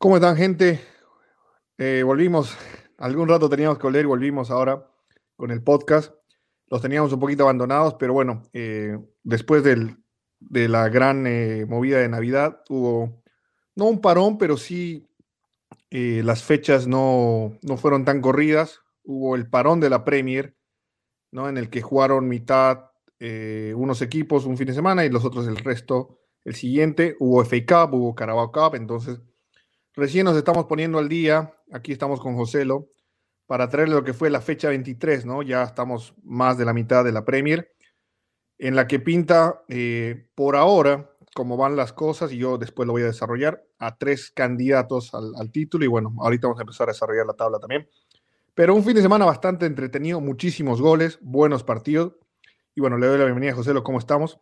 ¿Cómo están, gente? Eh, volvimos, algún rato teníamos que oler volvimos ahora con el podcast. Los teníamos un poquito abandonados, pero bueno, eh, después del, de la gran eh, movida de Navidad hubo, no un parón, pero sí las fechas no, no fueron tan corridas. Hubo el parón de la Premier, ¿no? En el que jugaron mitad unos equipos un fin de semana y los otros el resto el siguiente. Hubo FA Cup, hubo Carabao Cup, entonces Recién nos estamos poniendo al día, aquí estamos con Joselo, para traerle lo que fue la fecha 23, ¿no? Ya estamos más de la mitad de la Premier, en la que pinta eh, por ahora cómo van las cosas, y yo después lo voy a desarrollar, a tres candidatos al, al título, y bueno, ahorita vamos a empezar a desarrollar la tabla también. Pero un fin de semana bastante entretenido, muchísimos goles, buenos partidos. Y bueno, le doy la bienvenida a Joselo, ¿cómo estamos?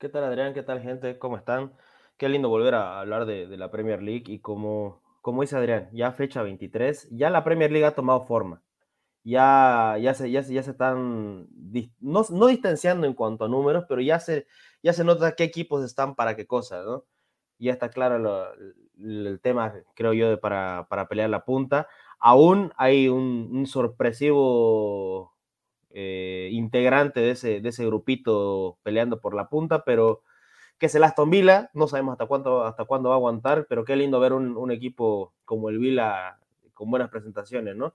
¿Qué tal Adrián? ¿Qué tal gente? ¿Cómo están? Qué lindo volver a hablar de, la Premier League y como, como dice Adrián, ya fecha 23, ya la Premier League ha tomado forma. Ya, ya, se, ya, ya se están, no, no, distanciando en cuanto a números, pero ya se, ya se nota qué equipos están para qué cosas, ¿no? Ya está claro el tema, creo yo, de para, para, pelear la punta. Aún hay un, sorpresivo eh, integrante de ese, de ese grupito peleando por la punta, pero que es el Aston Villa. No sabemos hasta cuándo, hasta cuándo va a aguantar, pero qué lindo ver un, equipo como el Villa con buenas presentaciones, ¿no?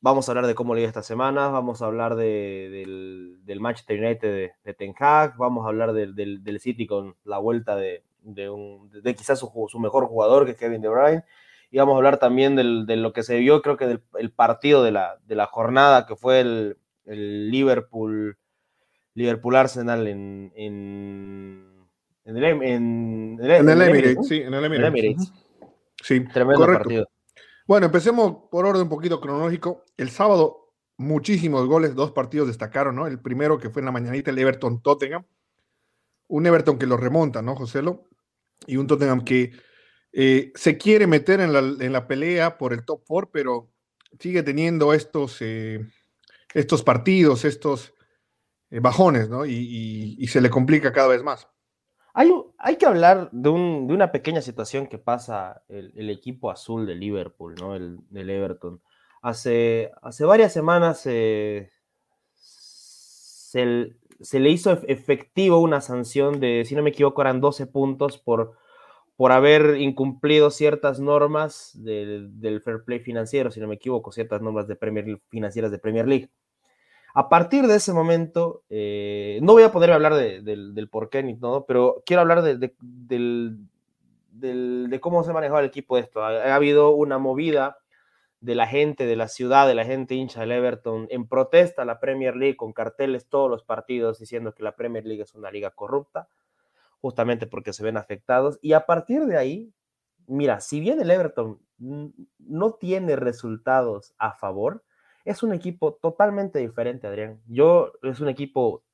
Vamos a hablar de cómo le esta semana, vamos a hablar del, del, Manchester United de, Ten Hag, vamos a hablar del, del, City con la vuelta de, de quizás su, su, mejor jugador, que es Kevin De Bruyne, y vamos a hablar también de lo que se vio, creo que del partido de la, de la jornada, que fue el, el Liverpool, Liverpool Arsenal en, en en el, en, Emirates, sí, en el Emirates. Sí, tremendo partido. Bueno, empecemos por orden un poquito cronológico. El sábado, muchísimos goles, dos partidos destacaron, ¿no? El primero que fue en la mañanita, el Everton-Tottenham. Un Everton que lo remonta, ¿no, Joselo? Y un Tottenham que eh, se quiere meter en la, en la, pelea por el top four, pero sigue teniendo estos, eh, estos partidos, estos bajones, ¿no? Y, se le complica cada vez más. Hay, que hablar de, una pequeña situación que pasa el, equipo azul de Liverpool, ¿no? El, del Everton. Hace, hace varias semanas se, le hizo efectivo una sanción de, si no me equivoco, eran 12 puntos por, por haber incumplido ciertas normas del, del fair play financiero, si no me equivoco, ciertas normas de Premier, financieras de Premier League. A partir de ese momento, eh, no voy a poder hablar del, del por qué ni todo, pero quiero hablar de, cómo se ha manejado el equipo de esto. Ha, habido una movida de la gente de la ciudad, de la gente hincha del Everton, en protesta a la Premier League con carteles todos los partidos diciendo que la Premier League es una liga corrupta, justamente porque se ven afectados. Y a partir de ahí, mira, si bien el Everton no tiene resultados a favor, es un equipo totalmente diferente, Adrián. Yo es un equipo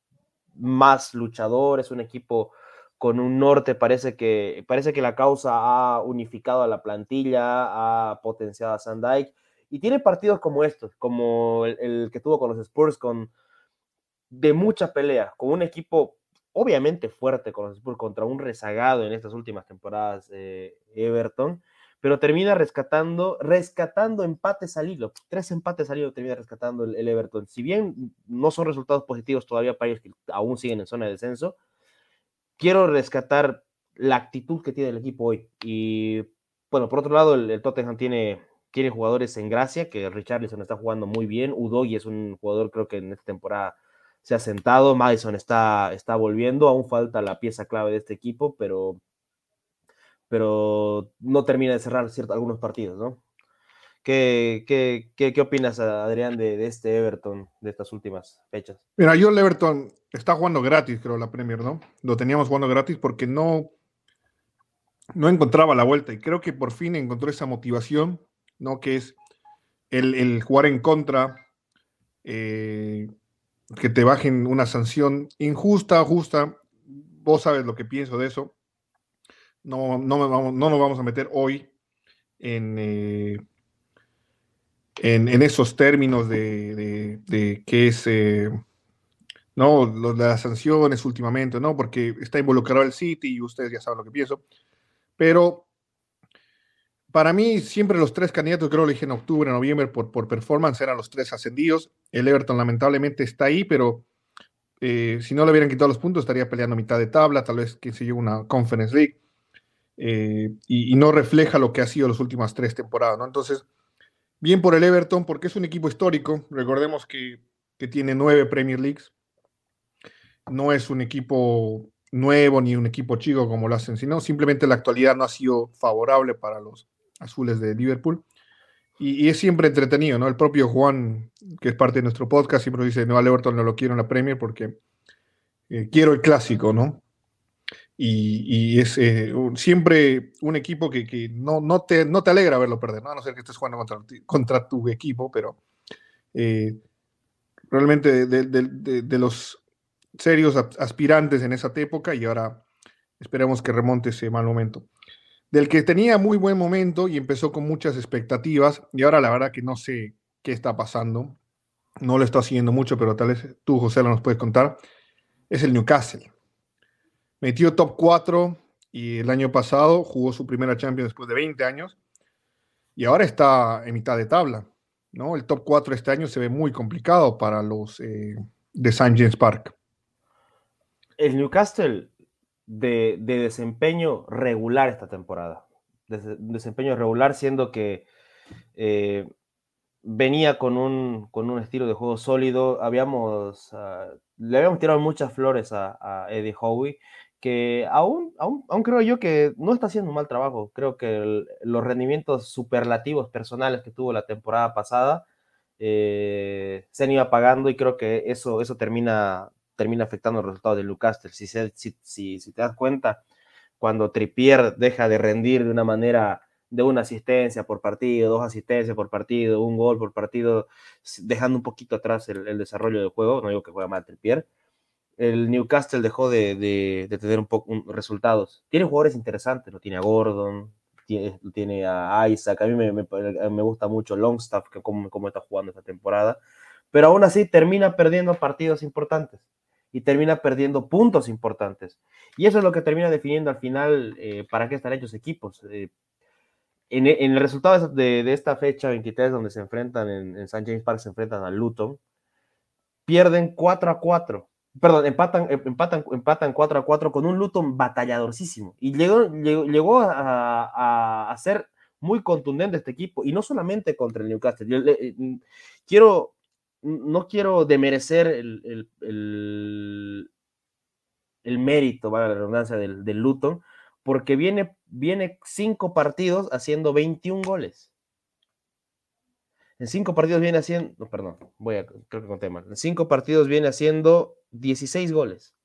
más luchador, es un equipo con un norte, parece que, parece que la causa ha unificado a la plantilla, ha potenciado a Sandike y tiene partidos como estos, como el, que tuvo con los Spurs, con de mucha pelea, con un equipo obviamente fuerte con los Spurs contra un rezagado en estas últimas temporadas eh, Everton, pero termina rescatando, rescatando empates al hilo. Tres empates al hilo termina rescatando el, Everton. Si bien no son resultados positivos todavía para ellos que aún siguen en zona de descenso, quiero rescatar la actitud que tiene el equipo hoy. Y bueno, por otro lado, el, Tottenham tiene, tiene jugadores en gracia, que Richarlison está jugando muy bien. Udogi es un jugador, creo que en esta temporada se ha sentado. Madison está, está volviendo. Aún falta la pieza clave de este equipo, pero pero no termina de cerrar algunos partidos, ¿no? ¿Qué, qué, qué, opinas, Adrián, de, este Everton de estas últimas fechas? Mira, yo el Everton está jugando gratis, creo, la Premier, ¿no? Lo teníamos jugando gratis porque no, no encontraba la vuelta y creo que por fin encontró esa motivación, ¿no? Que es el, jugar en contra, eh, que te bajen una sanción injusta, justa. Vos sabes lo que pienso de eso. No, no, vamos, no nos vamos a meter hoy en, eh, en, esos términos de, de, qué es, eh, no, las sanciones últimamente, ¿no? Porque está involucrado el City y ustedes ya saben lo que pienso. Pero para mí, siempre los tres candidatos, creo que lo dije en octubre, noviembre, por, por performance, eran los tres ascendidos. El Everton lamentablemente está ahí, pero eh, si no le hubieran quitado los puntos, estaría peleando mitad de tabla, tal vez, que se yo, una Conference League. Eh, y, no refleja lo que ha sido las últimas tres temporadas, ¿no? Entonces, bien por el Everton, porque es un equipo histórico. Recordemos que, que tiene nueve Premier Leagues. No es un equipo nuevo ni un equipo chico como lo hacen, sino simplemente la actualidad no ha sido favorable para los, azules de Liverpool. Y, es siempre entretenido, ¿no? El propio Juan, que es parte de nuestro podcast, siempre dice, no, al Everton no lo quiero en la Premier porque eh, quiero el clásico, ¿no? Y, es eh, siempre un equipo que, no, no, te, no te alegra verlo perder, ¿no? A no ser que estés jugando contra, contra tu equipo, pero eh, realmente de, los serios aspirantes en esa época y ahora esperemos que remonte ese mal momento del que tenía muy buen momento y empezó con muchas expectativas y ahora la verdad que no sé qué está pasando. No lo está siguiendo mucho, pero tal vez tú, José, lo nos puedes contar. Es el Newcastle. Metió top 4 y el año pasado jugó su primera Champions después de 20 años y ahora está en mitad de tabla. ¿no? El top 4 este año se ve muy complicado para los eh, de St. James Park. El Newcastle de, desempeño regular esta temporada. desempeño regular, siendo que eh, venía con un, con un estilo de juego sólido. Habíamos, ah, le habíamos tirado muchas flores a, Eddie Howe, que aún, aún, aún, creo yo que no está haciendo un mal trabajo. Creo que los rendimientos superlativos personales que tuvo la temporada pasada eh, se han ido apagando y creo que eso, eso termina termina afectando el resultado de Newcastle. Si, si, si, te das cuenta, cuando Trippier deja de rendir de una manera de una asistencia por partido, dos asistencias por partido, un gol por partido, dejando un poquito atrás el, desarrollo del juego, no digo que juega mal Trippier, el Newcastle dejó de, tener un poco resultados. Tiene jugadores interesantes, lo tiene a Gordon, tiene, tiene a Isaac, a mí me, me, gusta mucho Longstaff, que cómo, cómo está jugando esta temporada, pero aún así termina perdiendo partidos importantes y termina perdiendo puntos importantes. Y eso es lo que termina definiendo al final eh, para qué están hechos equipos. Eh, en, el resultado de, esta fecha 23, donde se enfrentan en, en St. James Park, se enfrentan a Luton, pierden 4 a 4. Perdón, empatan, em, empatan, empatan 4 a 4 con un Luton batalladorcísimo. Y llegó, llegó, a, a, ser muy contundente este equipo, y no solamente contra el Newcastle. Yo, eh, quiero no quiero demerecer el, el, mérito, va la redundancia, del, del, Luton, porque viene, viene cinco partidos haciendo 21 goles. En cinco partidos viene haciendo, no, perdón, voy a, creo que conté mal. En cinco partidos viene haciendo 16 goles.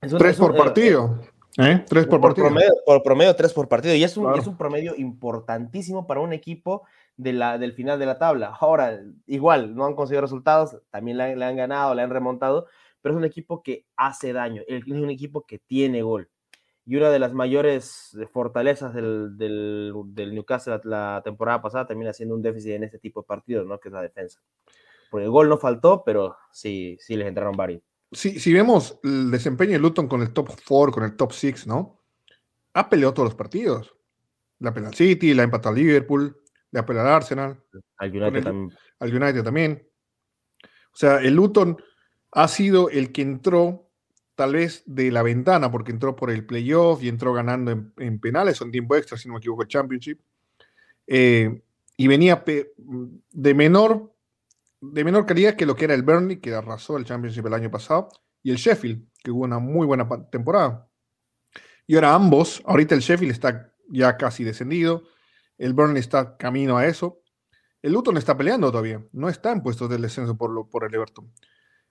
Tres por eh, partido. ¿Eh? Tres por, partido. Promedio, por promedio, tres por partido. Y es un, es un promedio importantísimo para un equipo de la, del final de la tabla. Ahora, igual, no han conseguido resultados, también le han, ganado, le han remontado, pero es un equipo que hace daño, es un equipo que tiene gol. Y una de las mayores fortalezas del, del, del Newcastle la, temporada pasada termina siendo un déficit en este tipo de partidos, ¿no? Que es la defensa. Porque el gol no faltó, pero sí, sí les entraron varios. Si, si vemos el desempeño de Luton con el top 4, con el top 6, ¿no? Ha peleado todos los partidos. La peleado City, la ha empatado a Liverpool, de apelar al Arsenal. Al United, también. al United también. O sea, el Luton ha sido el que entró tal vez de la ventana, porque entró por el playoff y entró ganando en, penales o en tiempo extra, si no me equivoco, Championship. Eh, y venía de menor, de menor calidad que lo que era el Burnley, que arrasó el Championship el año pasado, y el Sheffield, que hubo una muy buena temporada. Y ahora ambos, ahorita el Sheffield está ya casi descendido, el Burnley está camino a eso. El Luton está peleando todavía, no está en puestos de descenso por, lo, por el Everton.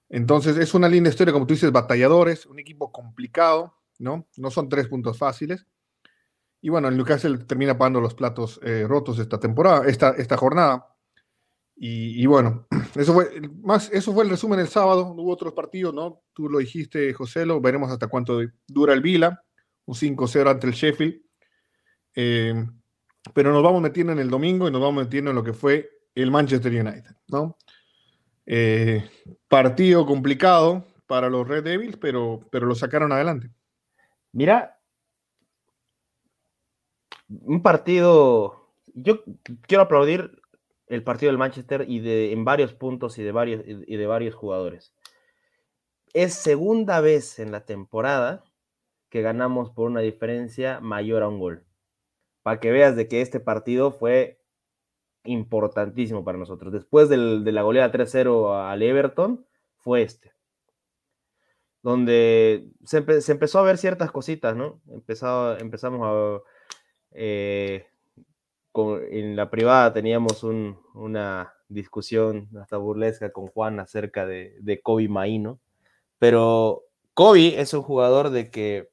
Entonces es una linda historia, como tú dices, batalladores, un equipo complicado, ¿no? No son tres puntos fáciles. Y bueno, el Newcastle termina pagando los platos eh, rotos esta temporada, esta, esta jornada. Y, bueno, eso fue, más, eso fue el resumen el sábado. Hubo otros partidos, ¿no? Tú lo dijiste, José, lo veremos hasta cuánto dura el Vila. Un 5-0 ante el Sheffield. Eh, pero nos vamos metiendo en el domingo y nos vamos metiendo en lo que fue el Manchester United, ¿no? Eh, partido complicado para los Red Devils, pero, pero lo sacaron adelante. Mira, un partido, yo quiero aplaudir el partido del Manchester y de, en varios puntos y de varios, y de varios jugadores. Es segunda vez en la temporada que ganamos por una diferencia mayor a un gol. Para que veas de que este partido fue importantísimo para nosotros. Después de la goleada 3-0 al Everton, fue este. Donde se, empezó a ver ciertas cositas, ¿no? empezamos a... Eh, en la privada teníamos una discusión hasta burlesca con Juan acerca de, de Kobe Maíno, pero Kobe es un jugador de que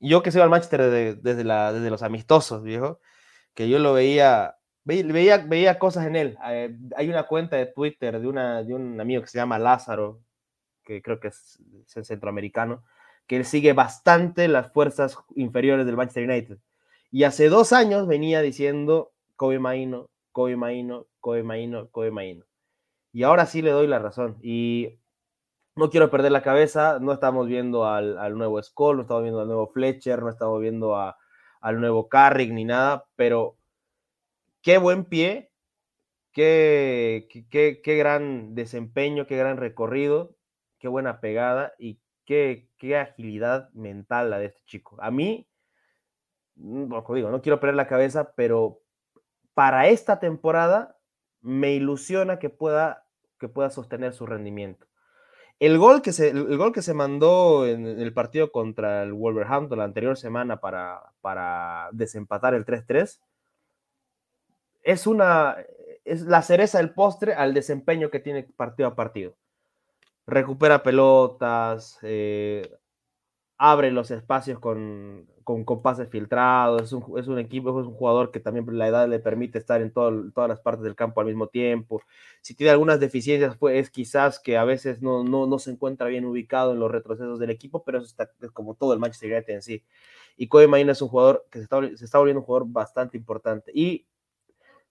yo que soy al Manchester desde, la, desde los amistosos, viejo, que yo lo veía, veía, veía cosas en él. Eh, hay una cuenta de Twitter de, una, de un amigo que se llama Lázaro, que creo que es, es centroamericano, que él sigue bastante las fuerzas inferiores del Manchester United. Y hace dos años venía diciendo Kobe Maino, Kobe Maino, Kobe Maino, Kobe Maino. Y ahora sí le doy la razón. Y no quiero perder la cabeza, no estamos viendo al, nuevo Skoll, no estamos viendo al nuevo Fletcher, no estamos viendo al nuevo Carrick ni nada, pero qué buen pie, qué, qué, qué, gran desempeño, qué gran recorrido, qué buena pegada y qué, qué agilidad mental la de este chico. A mí Mm, como digo, no quiero perder la cabeza, pero para esta temporada me ilusiona que pueda, que pueda sostener su rendimiento. El gol, que se, el gol que se mandó en el partido contra el Wolverhampton la anterior semana para, para desempatar el 3-3 es una es la cereza del postre al desempeño que tiene partido a partido. Recupera pelotas, eh, abre los espacios con, con, pases filtrados, es un, es un, equipo, es un jugador que también la edad le permite estar en todas las partes del campo al mismo tiempo. Si tiene algunas deficiencias, pues es quizás que a veces no, no, no se encuentra bien ubicado en los retrocesos del equipo, pero eso está es como todo el Manchester United en sí. Y Kobe Maína es un jugador que se está, se está volviendo un jugador bastante importante. Y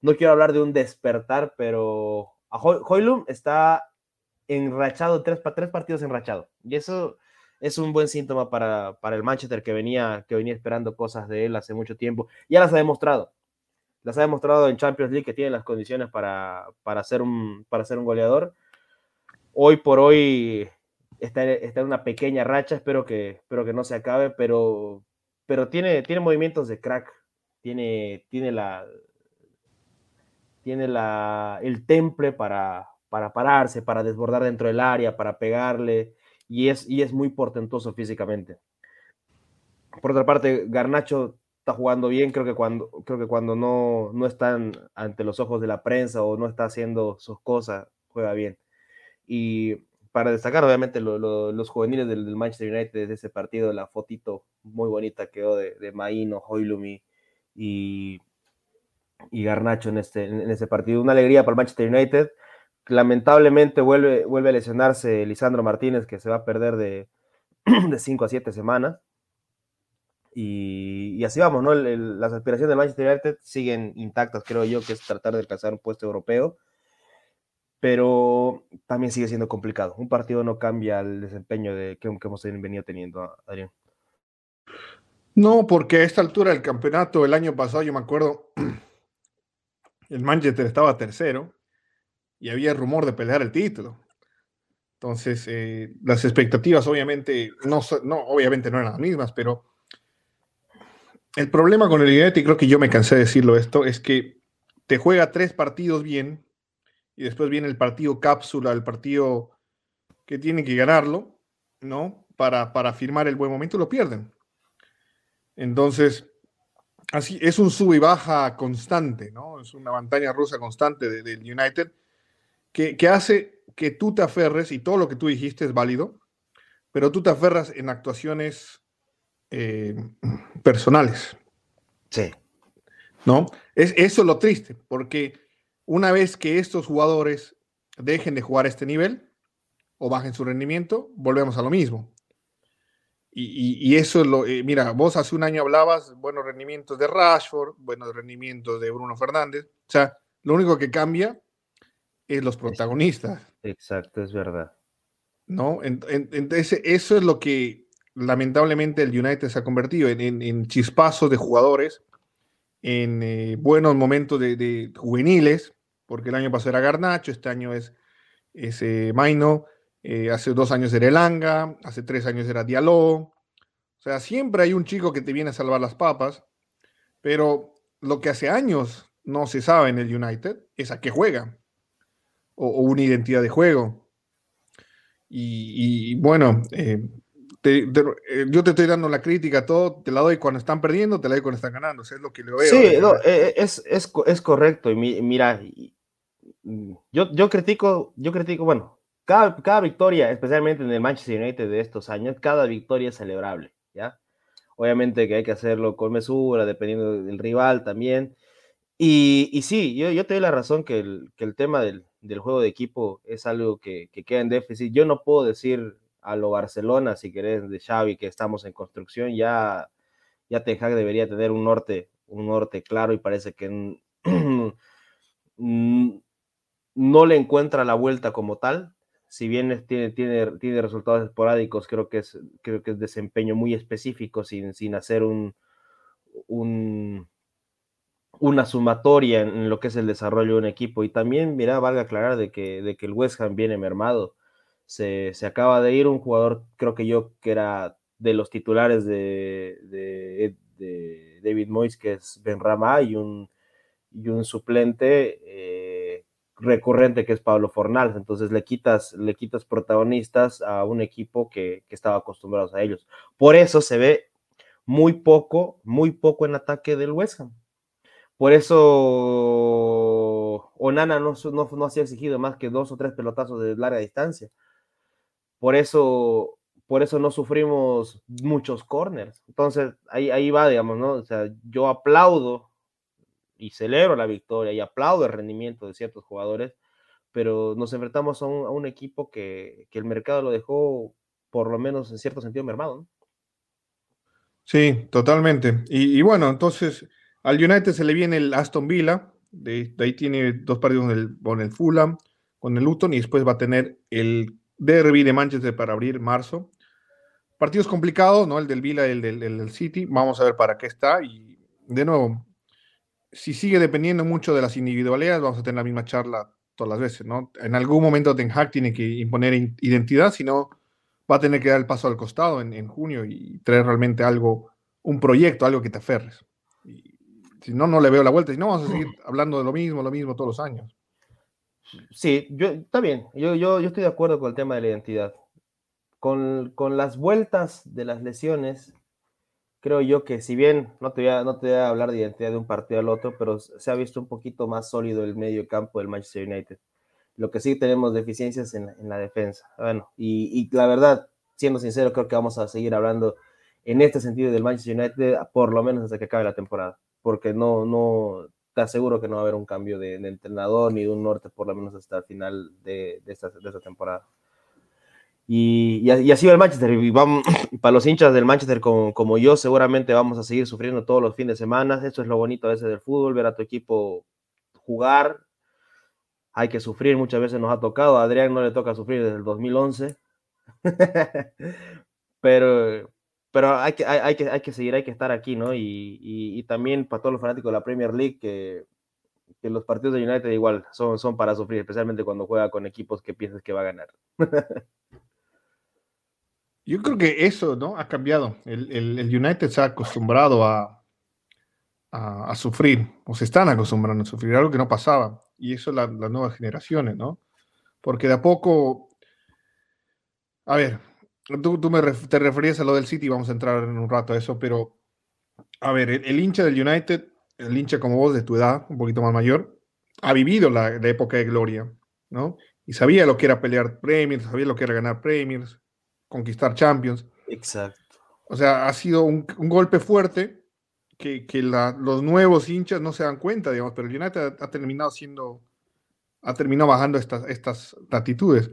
no quiero hablar de un despertar, pero Hoylum está enrachado, tres, tres partidos enrachado. Y eso es un buen síntoma para, el Manchester que venía, que venía esperando cosas de él hace mucho tiempo. Ya las ha demostrado. Las ha demostrado en Champions League que tiene las condiciones para, para, ser, un, para un goleador. Hoy por hoy está, está, en una pequeña racha, espero que, espero que no se acabe, pero, pero tiene, tiene movimientos de crack. Tiene, tiene la, tiene la, el temple para, para pararse, para desbordar dentro del área, para pegarle y es, y es muy portentoso físicamente. Por otra parte, Garnacho está jugando bien, creo que cuando, creo que cuando no, no están ante los ojos de la prensa o no está haciendo sus cosas, juega bien. Y para destacar, obviamente, los juveniles del, Manchester United de ese partido, la fotito muy bonita quedó de, de Maíno, Hoylumi y, y Garnacho en este, en ese partido. Una alegría para el Manchester United lamentablemente vuelve, vuelve a lesionarse Lisandro Martínez, que se va a perder de 5 a 7 semanas. Y, así vamos, ¿no? las aspiraciones del Manchester United siguen intactas, creo yo, que es tratar de alcanzar un puesto europeo. Pero también sigue siendo complicado. Un partido no cambia el desempeño de, que, que hemos venido teniendo, Adrián. No, porque a esta altura del campeonato, el año pasado, yo me acuerdo, el Manchester estaba tercero y había rumor de pelear el título. Entonces, eh, las expectativas obviamente no, no, obviamente no eran las mismas, pero el problema con el United, y creo que yo me cansé de decirlo esto, es que te juega tres partidos bien y después viene el partido cápsula, el partido que tiene que ganarlo, ¿no? Para, para firmar el buen momento, lo pierden. Entonces, así es un sub y baja constante, ¿no? Es una montaña rusa constante del United que, hace que tú te aferres, y todo lo que tú dijiste es válido, pero tú te aferras en actuaciones eh, personales. Sí. ¿No? Es, eso es lo triste, porque una vez que estos jugadores dejen de jugar a este nivel o bajen su rendimiento, volvemos a lo mismo. Y, eso es lo. Eh, mira, vos hace un año hablabas buenos rendimientos de Rashford, buenos rendimientos de Bruno Fernández. O sea, lo único que cambia es los protagonistas. Exacto, es verdad. ¿No? Entonces, eso es lo que lamentablemente el United se ha convertido en, chispazos de jugadores en eh, buenos momentos de, juveniles, porque el año pasado era Garnacho, este año es, ese Maino, eh, hace dos años era Elanga, hace tres años era Diallo. O sea, siempre hay un chico que te viene a salvar las papas, pero lo que hace años no se sabe en el United es a qué juega, o, una identidad de juego. Y, bueno, eh, eh, yo te estoy dando la crítica, todo te la doy cuando están perdiendo, te la doy cuando están ganando, es lo que lo veo. Sí, es, es, es, correcto. Y mira, yo, yo critico, yo critico, bueno, cada, cada victoria, especialmente en el Manchester United de estos años, cada victoria es celebrable, ¿ya? Obviamente que hay que hacerlo con mesura, dependiendo del rival también. Y, y sí, yo, yo te doy la razón que el, que el tema del, del, juego de equipo es algo que, que, queda en déficit. Yo no puedo decir a lo Barcelona, si querés, de Xavi, que estamos en construcción, ya, ya Ten debería tener un norte, un norte claro y parece que no le encuentra la vuelta como tal. Si bien tiene, tiene, tiene resultados esporádicos, creo que es, creo que es desempeño muy específico sin, sin hacer un, un, una sumatoria en lo que es el desarrollo de un equipo. Y también, mira, valga aclarar de que, de que el West Ham viene mermado. Se, se, acaba de ir un jugador, creo que yo, que era de los titulares de, de, de David Moyes, que es Ben Rama, y un, y un suplente eh, recurrente que es Pablo Fornals. Entonces le quitas, le quitas protagonistas a un equipo que, que estaba acostumbrados a ellos. Por eso se ve muy poco, muy poco en ataque del West Ham. Por eso Onana no, no, no ha exigido más que dos o tres pelotazos de larga distancia. Por eso, por eso no sufrimos muchos corners. Entonces, ahí, ahí va, digamos, ¿no? O sea, yo aplaudo y celebro la victoria y aplaudo el rendimiento de ciertos jugadores, pero nos enfrentamos a un, equipo que, el mercado lo dejó, por lo menos en cierto sentido, mermado. ¿no? Sí, totalmente. Y, bueno, entonces al United se le viene el Aston Villa, de, ahí tiene dos partidos con el, Fulham, con el Luton y después va a tener el derby de Manchester para abrir marzo. Partidos complicados, ¿no? El del Villa el el del City. Vamos a ver para qué está. Y de nuevo, si sigue dependiendo mucho de las individualidades, vamos a tener la misma charla todas las veces, ¿no? En algún momento Ten Hag tiene que imponer identidad, si no, va a tener que dar el paso al costado en, junio y traer realmente algo, un proyecto, algo que te aferres. si no, no le veo la vuelta. Si no, vamos a seguir hablando de lo mismo, lo mismo todos los años. Sí, yo, está bien. Yo, yo, yo estoy de acuerdo con el tema de la identidad. Con, con las vueltas de las lesiones, creo yo que si bien no te, voy a, no te voy a hablar de identidad de un partido al otro, pero se ha visto un poquito más sólido el medio campo del Manchester United. Lo que sí tenemos deficiencias en, en la defensa. Bueno, y, y, la verdad, siendo sincero, creo que vamos a seguir hablando en este sentido del Manchester United por lo menos hasta que acabe la temporada, porque no, no, te aseguro que no va a haber un cambio de, entrenador ni de un norte por lo menos hasta el final de, de esta temporada. Y, y, así va el Manchester. Y vamos, para los hinchas del Manchester como, como, yo, seguramente vamos a seguir sufriendo todos los fines de semana. Esto es lo bonito a veces del fútbol, ver a tu equipo jugar. Hay que sufrir, muchas veces nos ha tocado. A Adrián no le toca sufrir desde el 2011. pero pero hay, que, hay, que, hay que seguir, hay que estar aquí, ¿no? Y, y, y también para todos los fanáticos de la Premier League, que, que los partidos de United igual son, son para sufrir, especialmente cuando juega con equipos que piensas que va a ganar. Yo creo que eso, ¿no? Ha cambiado. El, el, United se ha acostumbrado a, a, sufrir, o se están acostumbrando a sufrir, algo que no pasaba. Y eso las nuevas generaciones, ¿no? Porque de a poco, a ver, tú, tú me te referías a lo del City, vamos a entrar en un rato a eso, pero, a ver, el, hincha del United, el hincha como vos de tu edad, un poquito más mayor, ha vivido la, la época de gloria, ¿no? Y sabía lo que era pelear premios, sabía lo que era ganar premios, conquistar Champions. Exacto. O sea, ha sido un, golpe fuerte que, los nuevos hinchas no se dan cuenta, digamos, pero el United ha, terminado siendo, ha terminado bajando estas, estas latitudes.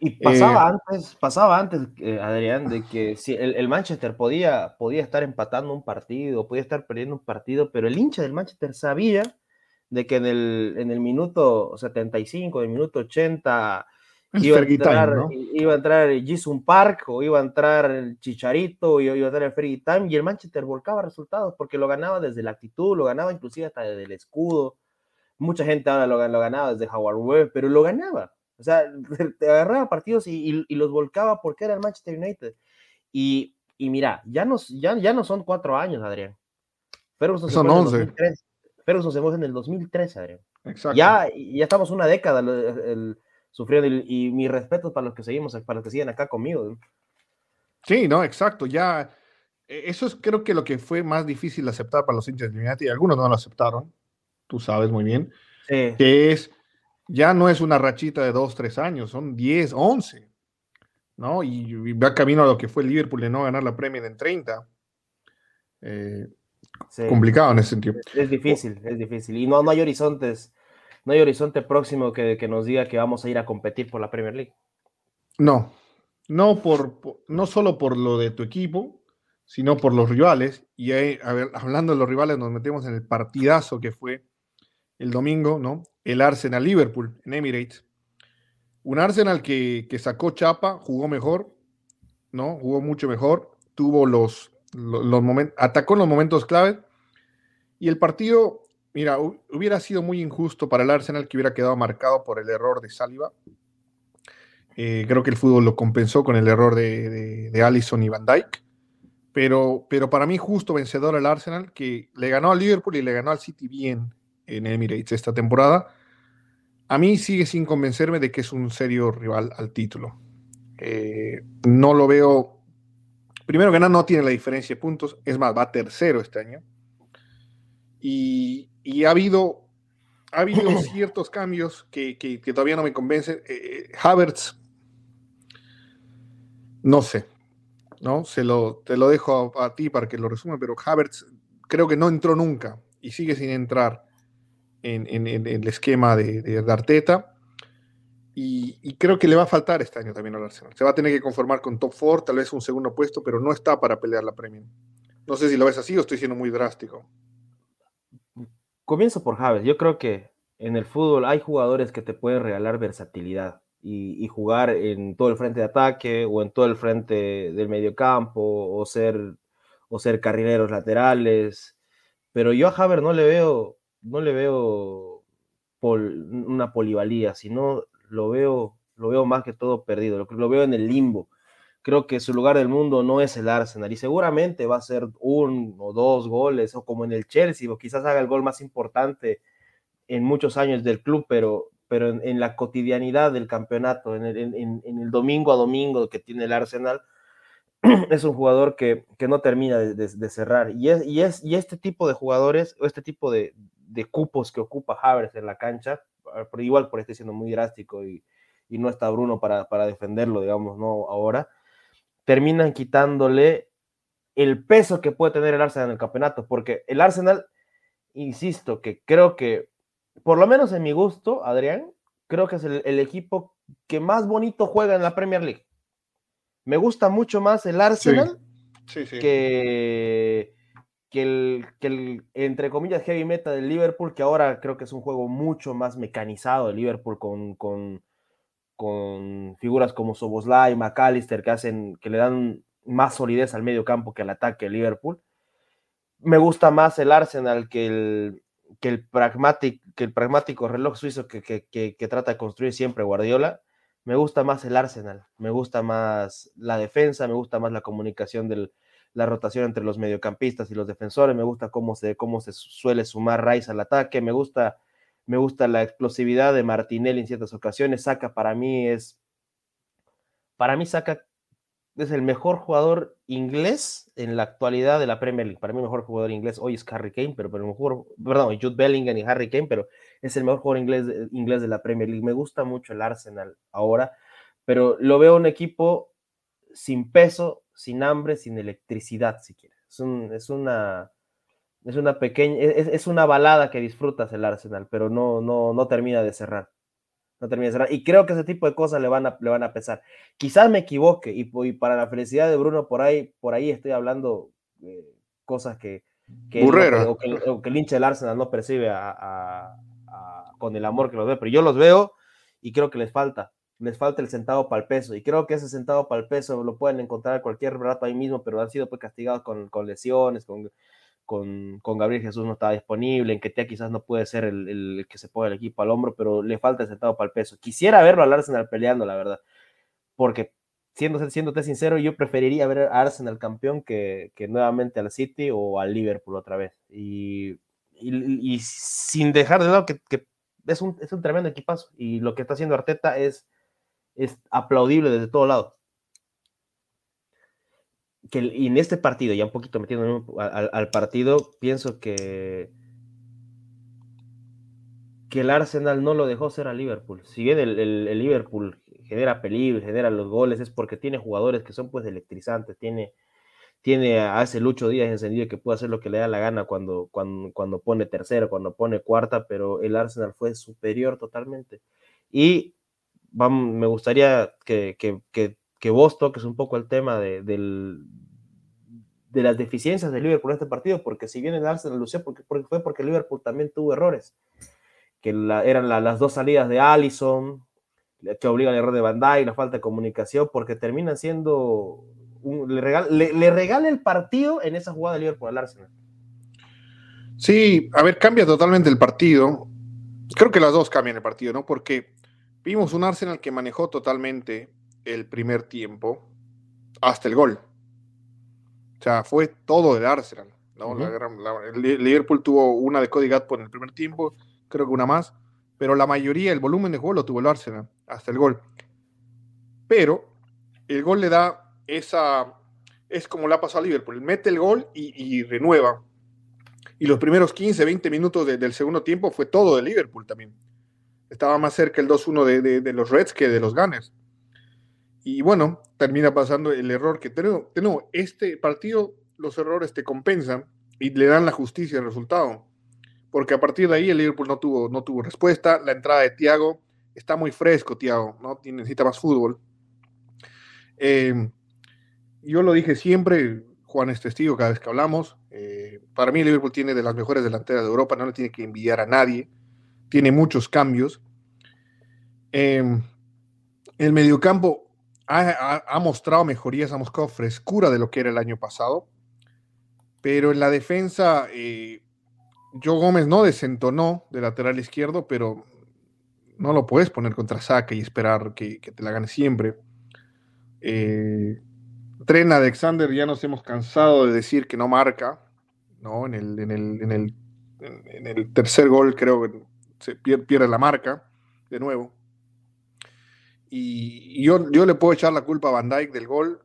Y pasaba eh, antes, pasaba antes, eh, Adrián, de que si el, Manchester podía, podía estar empatando un partido, podía estar perdiendo un partido, pero el hincha del Manchester sabía de que en el, en el minuto 75, en el minuto 80, iba, a entrar, iba a entrar Jason Park o iba a entrar el Chicharito o iba a entrar el Fergie Time y el Manchester volcaba resultados porque lo ganaba desde la actitud, lo ganaba inclusive hasta desde el escudo. Mucha gente ahora lo, lo ganaba desde Howard Webb, pero lo ganaba. O sea, te agarraba partidos y, los volcaba porque era el Manchester United. Y, y mira, ya no, ya, ya no son cuatro años, Adrián. Ferguson son once. Ferguson se mueve en el 2013, Adrián. Exacto. Ya, ya estamos una década el, sufriendo y, mi respeto para los que seguimos, para los que siguen acá conmigo. Sí, no, exacto. Ya, e, eso es creo que lo que fue más difícil aceptar para los hinchas de United y algunos no lo aceptaron, tú sabes muy bien, sí. que es, ya no es una rachita de dos, tres años, son 10, 11, ¿no? Y, va camino a lo que fue Liverpool de no ganar la Premier en 30. Eh, complicado en ese sentido. Es, difícil, es difícil. Y no, no hay horizontes, no hay horizonte próximo que, que, nos diga que vamos a ir a competir por la Premier League. No, no, por, no solo por lo de tu equipo, sino por los rivales. Y ahí, a ver, hablando de los rivales, nos metemos en el partidazo que fue el domingo, ¿no? El Arsenal Liverpool en Emirates. Un Arsenal que, que sacó chapa, jugó mejor, ¿no? Jugó mucho mejor, tuvo los, los, momentos, atacó en los momentos claves. Y el partido, mira, hubiera sido muy injusto para el Arsenal que hubiera quedado marcado por el error de Saliba. Eh, creo que el fútbol lo compensó con el error de, de, Allison y Van Dyke. Pero, pero para mí, justo vencedor al Arsenal, que le ganó al Liverpool y le ganó al City bien en Emirates esta temporada. A mí sigue sin convencerme de que es un serio rival al título. Eh, no lo veo Primero que nada, no tiene la diferencia de puntos. Es más, va tercero este año. Y, ha habido, ha habido ciertos cambios que, todavía no me convencen. Eh, eh, Havertz, no sé, ¿no? Se lo, te lo dejo a, ti para que lo resuma, pero Havertz creo que no entró nunca y sigue sin entrar en, el esquema de, de Arteta. Y, creo que le va a faltar este año también al Arsenal. Se va a tener que conformar con top 4, tal vez un segundo puesto, pero no está para pelear la Premier. No sé si lo ves así o estoy siendo muy drástico. Comienzo por Javes. Yo creo que en el fútbol hay jugadores que te pueden regalar versatilidad y, jugar en todo el frente de ataque o en todo el frente del mediocampo o ser, o ser carrileros laterales. Pero yo a Javier no le veo, no le veo una polivalía, sino lo veo, lo veo más que todo perdido, lo, lo veo en el limbo. Creo que su lugar del mundo no es el Arsenal y seguramente va a ser un o dos goles o como en el Chelsea o quizás haga el gol más importante en muchos años del club, pero, pero en, la cotidianidad del campeonato, en el, domingo a domingo que tiene el Arsenal, es un jugador que, no termina de, cerrar. Y, es, y, es, y este tipo de jugadores, o este tipo de, de cupos que ocupa Havertz en la cancha, igual por este siendo muy drástico y, no está Bruno para, defenderlo, digamos, ¿no? Ahora, terminan quitándole el peso que puede tener el Arsenal en el campeonato, porque el Arsenal, insisto, que creo que, por lo menos en mi gusto, Adrián, creo que es el, equipo que más bonito juega en la Premier League. Me gusta mucho más el Arsenal que que el, que el, entre comillas, heavy meta del Liverpool, que ahora creo que es un juego mucho más mecanizado el Liverpool con, con, con figuras como Soboslai, McAllister, que hacen, que le dan más solidez al medio campo que al ataque del Liverpool. Me gusta más el Arsenal que el, que el, que el pragmático reloj suizo que, que, trata de construir siempre Guardiola. Me gusta más el Arsenal, me gusta más la defensa, me gusta más la comunicación del, la rotación entre los mediocampistas y los defensores, me gusta cómo se, cómo se suele sumar Rice al ataque, me gusta, me gusta la explosividad de Martinelli en ciertas ocasiones, Saca para mí es, para mí Saca es el mejor jugador inglés en la actualidad de la Premier League. Para mí el mejor jugador inglés hoy es Harry Kane, pero, pero mejor, perdón, Jude Bellingham y Harry Kane, pero es el mejor jugador inglés, inglés de la Premier League. Me gusta mucho el Arsenal ahora, pero lo veo un equipo sin peso, sin hambre, sin electricidad, si quieres. Es, es una es una pequeña, es, una balada que disfrutas el Arsenal, pero no, no, no termina de cerrar. No termina de cerrar. Y creo que ese tipo de cosas le van a, le van a pesar. Quizás me equivoque, y, para la felicidad de Bruno, por ahí, por ahí estoy hablando cosas que, que, o que, el hincha del Arsenal no percibe con el amor que los ve, pero yo los veo y creo que les falta les falta el centavo para el peso. Y creo que ese centavo para el peso lo pueden encontrar cualquier rato ahí mismo, pero han sido pues, castigados con, con lesiones, con, con, Gabriel Jesús no estaba disponible, en que Tea quizás no puede ser el, que se ponga el equipo al hombro, pero le falta el centavo para el peso. Quisiera verlo al Arsenal peleando, la verdad, porque siendo, siéndote sincero, yo preferiría ver a Arsenal campeón que, que nuevamente al City o al Liverpool otra vez. Y sin dejar de lado que, que es, un, es un tremendo equipazo y lo que está haciendo Arteta es es aplaudible desde todo lado. Que, en este partido, ya un poquito metiendo al, partido, pienso que, que el Arsenal no lo dejó ser a Liverpool. Si bien el, el, Liverpool genera peligro, genera los goles, es porque tiene jugadores que son pues electrizantes, tiene, tiene a Lucho Díaz encendido que puede hacer lo que le da la gana cuando, cuando, cuando pone tercero, cuando pone cuarta, pero el Arsenal fue superior totalmente. Y me gustaría que, que, que, vos toques un poco el tema de, del, de las deficiencias de Liverpool en este partido, porque si bien el Arsenal lució, porque, porque fue porque Liverpool también tuvo errores, que eran la, las dos salidas de Allison, que obligan al error de Dijk, la falta de comunicación, porque terminan siendo, le, regala, le, le regala el partido en esa jugada de Liverpool al Arsenal. Sí, a ver, cambia totalmente el partido. Creo que las dos cambian el partido, ¿no? Porque Vimos un Arsenal que manejó totalmente el primer tiempo hasta el gol. O sea, fue todo del Arsenal. ¿no? Uh -huh. la, la, el Liverpool tuvo una de Cody Gatpo en el primer tiempo, creo que una más, pero la mayoría, el volumen de juego lo tuvo el Arsenal hasta el gol. Pero el gol le da esa, es como le ha pasado a Liverpool, mete el gol y, y renueva. Y los primeros 15, 20 minutos de, del segundo tiempo fue todo de Liverpool también estaba más cerca el 2-1 de, de, de, los Reds que de los Gunners. Y bueno, termina pasando el error que tenemos. Este partido, los errores te compensan y le dan la justicia al resultado. Porque a partir de ahí el Liverpool no tuvo, no tuvo respuesta. La entrada de Thiago está muy fresco, Thiago, ¿no? necesita más fútbol. Eh, yo lo dije siempre, Juan es testigo cada vez que hablamos. Eh, para mí el Liverpool tiene de las mejores delanteras de Europa, no le tiene que envidiar a nadie tiene muchos cambios. Eh, el mediocampo ha, mostrado mejorías, ha mostrado frescura de lo que era el año pasado, pero en la defensa, eh, Joe Gómez no desentonó de lateral izquierdo, pero no lo puedes poner contra saque y esperar que, te la gane siempre. Eh, Tren Alexander ya nos hemos cansado de decir que no marca, ¿no? En el, en el, en el, en el tercer gol creo que se pierde la marca de nuevo. Y, yo, yo, le puedo echar la culpa a Van Dyke del gol.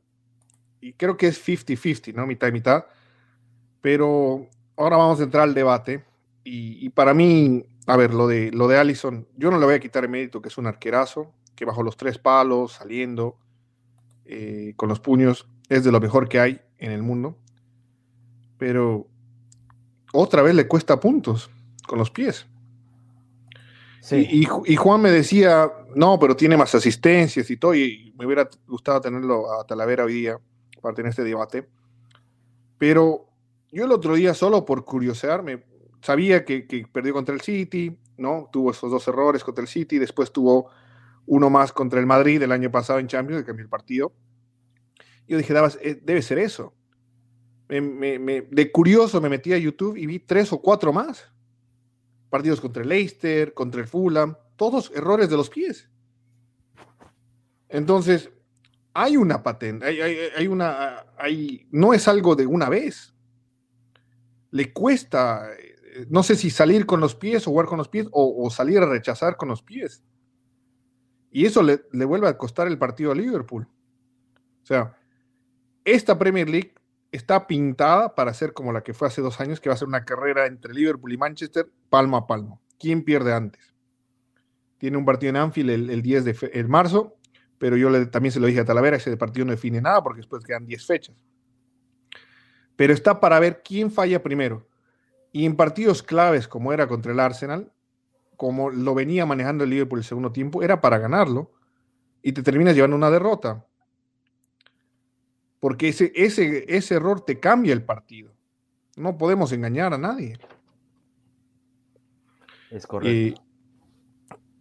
Y creo que es 50-50, ¿no? Mitad y mitad. Pero ahora vamos a entrar al debate. Y, y, para mí, a ver, lo de, lo de Allison, yo no le voy a quitar el mérito que es un arquerazo, que bajo los tres palos, saliendo, eh, con los puños, es de lo mejor que hay en el mundo. Pero otra vez le cuesta puntos con los pies. Sí. Y, Juan me decía, no, pero tiene más asistencias y todo, y me hubiera gustado tenerlo a Talavera hoy día para tener este debate. Pero yo el otro día, solo por curiosearme, sabía que, que, perdió contra el City, ¿no? Tuvo esos dos errores contra el City, después tuvo uno más contra el Madrid el año pasado en Champions, que cambió el partido. Yo dije, eh, debe ser eso. De curioso me metí a YouTube y vi tres o cuatro más partidos contra el Leicester, contra el Fulham, todos errores de los pies. Entonces, hay una patente, hay, una, hay, no es algo de una vez. Le cuesta, eh, no sé si salir con los pies o jugar con los pies o, o salir a rechazar con los pies. Y eso le, le, vuelve a costar el partido a Liverpool. O sea, esta Premier League está pintada para ser como la que fue hace dos años, que va a ser una carrera entre Liverpool y Manchester, palmo a palmo. ¿Quién pierde antes? Tiene un partido en Anfield el, el 10 de el marzo, pero yo le, también se lo dije a Talavera, ese partido no define nada porque después quedan 10 fechas. Pero está para ver quién falla primero. Y en partidos claves como era contra el Arsenal, como lo venía manejando el Liverpool el segundo tiempo, era para ganarlo y te terminas llevando una derrota porque ese, ese, ese error te cambia el partido. No podemos engañar a nadie. Es correcto.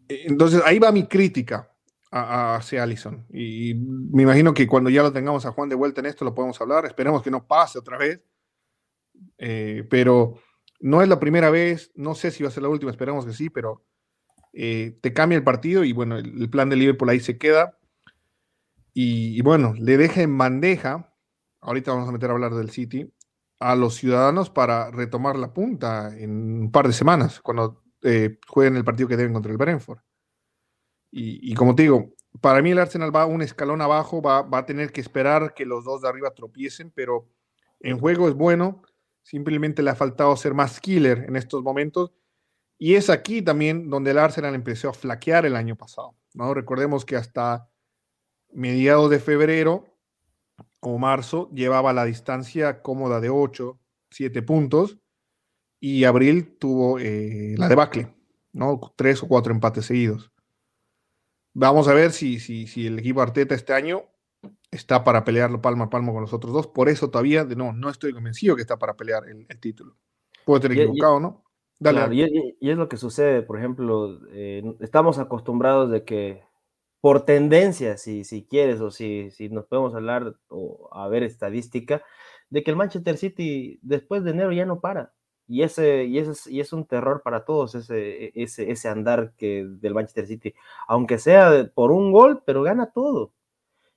Eh, entonces ahí va mi crítica hacia Allison. Y, me imagino que cuando ya lo tengamos a Juan de vuelta en esto lo podemos hablar. Esperemos que no pase otra vez. Eh, pero no es la primera vez, no sé si va a ser la última, esperamos que sí, pero eh, te cambia el partido y bueno, el, plan de Liverpool ahí se queda. Y, bueno, le deja en bandeja, ahorita vamos a meter a hablar del City, a los ciudadanos para retomar la punta en un par de semanas, cuando eh, jueguen el partido que deben contra el Brentford. Y, como te digo, para mí el Arsenal va un escalón abajo, va, va, a tener que esperar que los dos de arriba tropiecen, pero en juego es bueno, simplemente le ha faltado ser más killer en estos momentos. Y es aquí también donde el Arsenal empezó a flaquear el año pasado. ¿no? Recordemos que hasta mediados de febrero o marzo llevaba la distancia cómoda de 8, 7 puntos y abril tuvo eh, la debacle, ¿no? Tres o cuatro empates seguidos. Vamos a ver si, si, si el equipo Arteta este año está para pelearlo palmo a palmo con los otros dos. Por eso todavía no, no estoy convencido que está para pelear el, título. Puedo tener equivocado, ¿no? Dale. y, es lo que sucede, por ejemplo, eh, estamos acostumbrados de que por tendencia, si, si quieres, o si, si nos podemos hablar o a ver estadística, de que el Manchester City después de enero ya no para. Y ese, y ese y es un terror para todos, ese, ese, ese andar que, del Manchester City. Aunque sea por un gol, pero gana todo.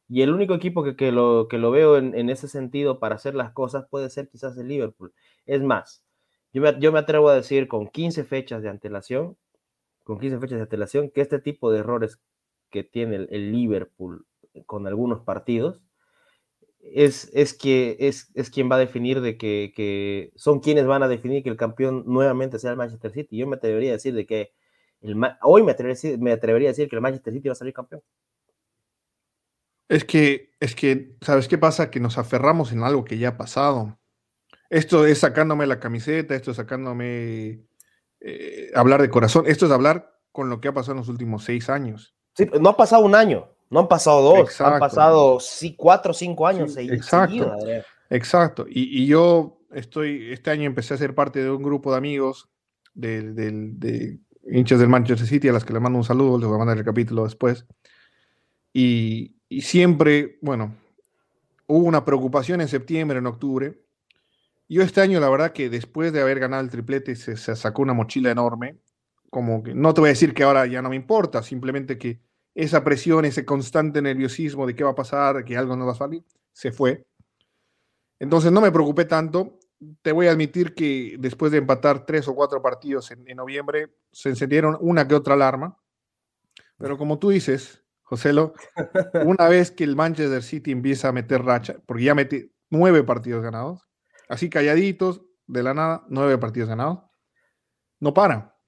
Y el único equipo que, que, lo, que lo veo en, en, ese sentido para hacer las cosas puede ser quizás el Liverpool. Es más, yo me, yo me atrevo a decir con 15 fechas de antelación, con 15 fechas de antelación, que este tipo de errores que tiene el Liverpool con algunos partidos es, es, que, es, es quien va a definir de que, que, son quienes van a definir que el campeón nuevamente sea el Manchester City. Yo me atrevería a decir de que el, hoy me atrevería, me atrevería a decir que el Manchester City va a salir campeón. Es que, es que, ¿sabes qué pasa? Que nos aferramos en algo que ya ha pasado. Esto es sacándome la camiseta, esto es sacándome eh, hablar de corazón, esto es hablar con lo que ha pasado en los últimos seis años. Sí, no ha pasado un año. No han pasado dos, han pasado sí, cuatro o cinco años. exacto, exacto. Y, yo estoy, este año empecé a ser parte de un grupo de amigos de, hinchas del Manchester City, a las que le mando un saludo, les voy a mandar el capítulo después. Y, siempre, bueno, hubo una preocupación en septiembre, en octubre. Yo este año, la verdad que después de haber ganado el triplete, se, se sacó una mochila enorme. Como que, no te voy a decir que ahora ya no me importa, simplemente que esa presión, ese constante nerviosismo de qué va a pasar, que algo no va a salir, se fue. Entonces no me preocupé tanto. Te voy a admitir que después de empatar tres o cuatro partidos en, noviembre, se encendieron una que otra alarma. Pero como tú dices, Joselo, una vez que el Manchester City empieza a meter racha, porque ya mete nueve partidos ganados, así calladitos, de la nada, nueve partidos ganados, no para.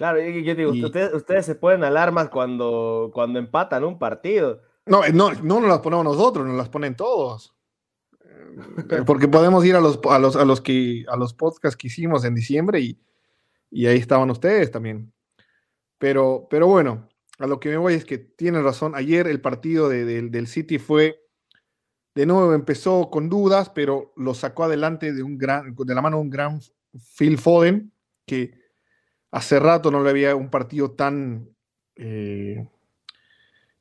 Claro, yo digo, ustedes, se ponen alarmas cuando, cuando empatan un partido. No, eh, no, no nos las ponemos nosotros, nos las ponen todos. Eh, porque podemos ir a los, a los, a los, que, a los podcasts que hicimos en diciembre y, ahí estaban ustedes también. Pero, pero bueno, a lo que me voy es que tienen razón. Ayer el partido del City fue, de nuevo empezó con dudas, pero lo sacó adelante de, un gran, de la mano de un gran Phil Foden, que Hace rato no le había un partido tan, eh,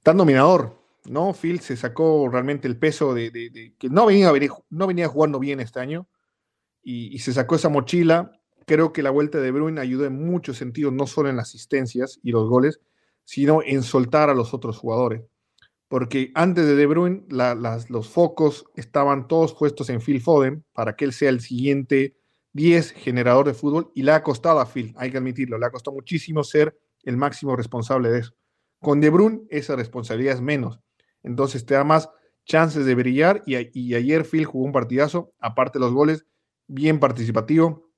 tan dominador, ¿no? Phil se sacó realmente el peso de, que no venía, no venía jugando bien este año y, se sacó esa mochila. Creo que la vuelta de Bruin ayudó en muchos sentidos, no solo en las asistencias y los goles, sino en soltar a los otros jugadores. Porque antes de De Bruyne, los focos estaban todos puestos en Phil Foden para que él sea el siguiente 10 generador de fútbol y le ha costado a Phil, hay que admitirlo, le ha costado muchísimo ser el máximo responsable de eso. Con De Bruyne esa responsabilidad es menos, entonces te da más chances de brillar y, ayer Phil jugó un partidazo, aparte de los goles, bien participativo.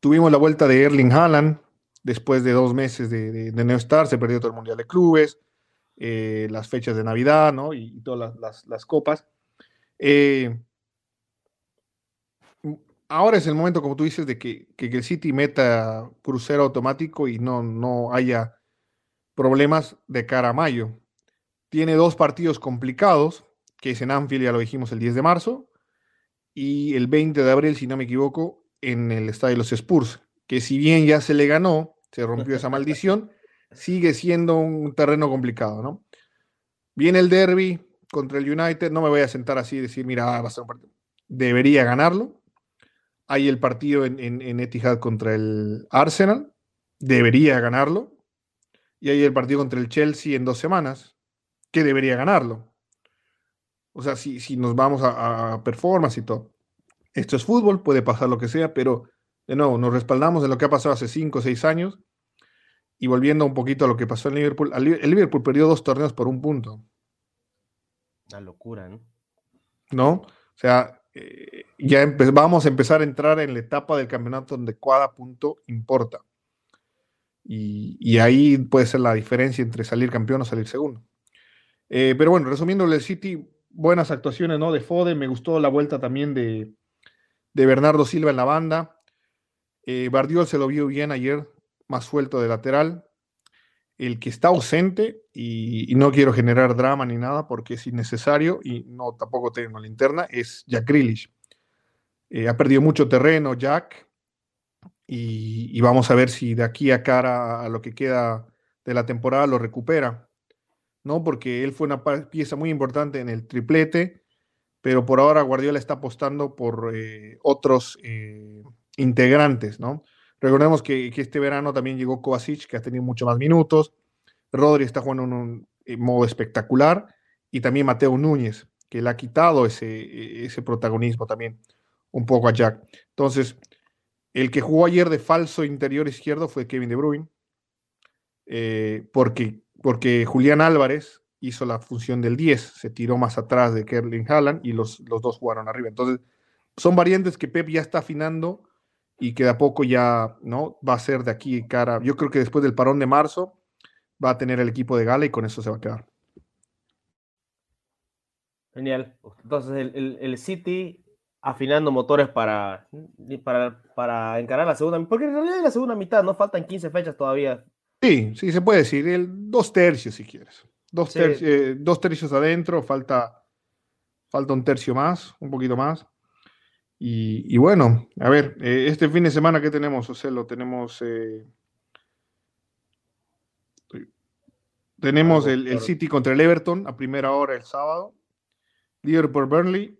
Tuvimos la vuelta de Erling Haaland después de dos meses de, de, no estar, se perdió todo el Mundial de Clubes, eh, las fechas de Navidad ¿no? y, todas las, copas. Eh, ahora es el momento, como tú dices, de que, el City meta crucero automático y no, no haya problemas de cara a mayo. Tiene dos partidos complicados, que es en Anfield, ya lo dijimos, el 10 de marzo, y el 20 de abril, si no me equivoco, en el estadio de los Spurs, que si bien ya se le ganó, se rompió esa maldición, sigue siendo un terreno complicado, ¿no? Viene el derby contra el United, no me voy a sentar así y decir, mira, va a ser un partido. Debería ganarlo. Hay el partido en, en Etihad contra el Arsenal, debería ganarlo. Y hay el partido contra el Chelsea en dos semanas, que debería ganarlo. O sea, si, si nos vamos a, performance y todo. Esto es fútbol, puede pasar lo que sea, pero de nuevo, nos respaldamos en lo que ha pasado hace cinco o seis años. Y volviendo un poquito a lo que pasó en Liverpool, el Liverpool perdió dos torneos por un punto. Una locura, ¿no? ¿No? O sea, eh, ya vamos a empezar a entrar en la etapa del campeonato donde cada punto importa. Y, ahí puede ser la diferencia entre salir campeón o salir segundo. Eh, pero bueno, resumiendo el City, buenas actuaciones, ¿no? De Foden, me gustó la vuelta también de, Bernardo Silva en la banda. Eh, Bardiol se lo vio bien ayer, más suelto de lateral. El que está ausente, y, no quiero generar drama ni nada porque es innecesario y no tampoco tengo linterna, es Jack Grealish. Eh, ha perdido mucho terreno Jack y, vamos a ver si de aquí a cara a lo que queda de la temporada lo recupera. ¿no? Porque él fue una pieza muy importante en el triplete, pero por ahora Guardiola está apostando por eh, otros eh, integrantes, ¿no? Recordemos que, este verano también llegó Kovacic, que ha tenido mucho más minutos. Rodri está jugando en un, modo espectacular. Y también Mateo Núñez, que le ha quitado ese, ese protagonismo también un poco a Jack. Entonces, el que jugó ayer de falso interior izquierdo fue Kevin De Bruyne, eh, porque porque Julián Álvarez hizo la función del 10, se tiró más atrás de Kerling Haaland y los, los dos jugaron arriba. Entonces, son variantes que Pep ya está afinando y que de a poco ya no va a ser de aquí cara. Yo creo que después del parón de marzo va a tener el equipo de gala y con eso se va a quedar. Genial. Entonces, el, City afinando motores para, para, para encarar la segunda, porque en realidad la segunda mitad no faltan 15 fechas todavía Sí, sí, se puede decir. El, dos tercios, si quieres. Dos, tercios, eh, dos tercios adentro, falta, falta un tercio más, un poquito más. Y, bueno, a ver, eh, este fin de semana, ¿qué tenemos, José? Lo tenemos. Eh, tenemos el, el, City contra el Everton a primera hora el sábado. Liverpool Burnley.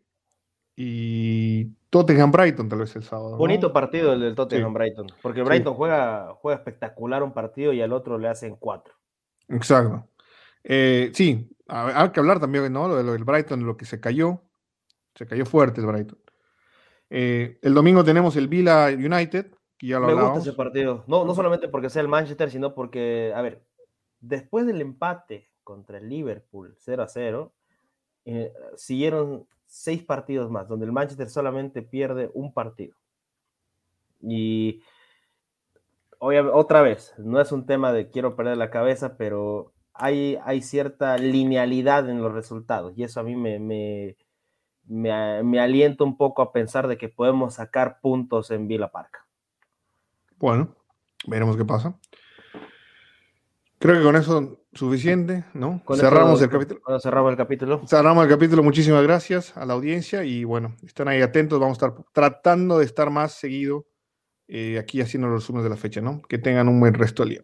Y Tottenham Brighton, tal vez el sábado. Bonito partido el del Tottenham Brighton, porque Brighton juega, juega espectacular un partido y al otro le hacen cuatro. Exacto. Eh, sí, hay que hablar también ¿no? lo, del Brighton, lo que se cayó. Se cayó fuerte el Brighton. Eh, el domingo tenemos el Villa United, que ya lo Me gusta ese partido. No, no solamente porque sea el Manchester, sino porque, a ver, después del empate contra el Liverpool 0 a 0, eh, siguieron seis partidos más, donde el Manchester solamente pierde un partido. Y otra vez, no es un tema de quiero perder la cabeza, pero hay, hay cierta linealidad en los resultados y eso a mí me, me, me, alienta un poco a pensar de que podemos sacar puntos en Villa Park. Bueno, veremos qué pasa. Creo que con eso suficiente, ¿no? cerramos el capítulo. cerramos el capítulo. Cerramos el capítulo. Muchísimas gracias a la audiencia y bueno, están ahí atentos. Vamos a estar tratando de estar más seguido eh, aquí haciendo los resúmenes de la fecha, ¿no? Que tengan un buen resto del día.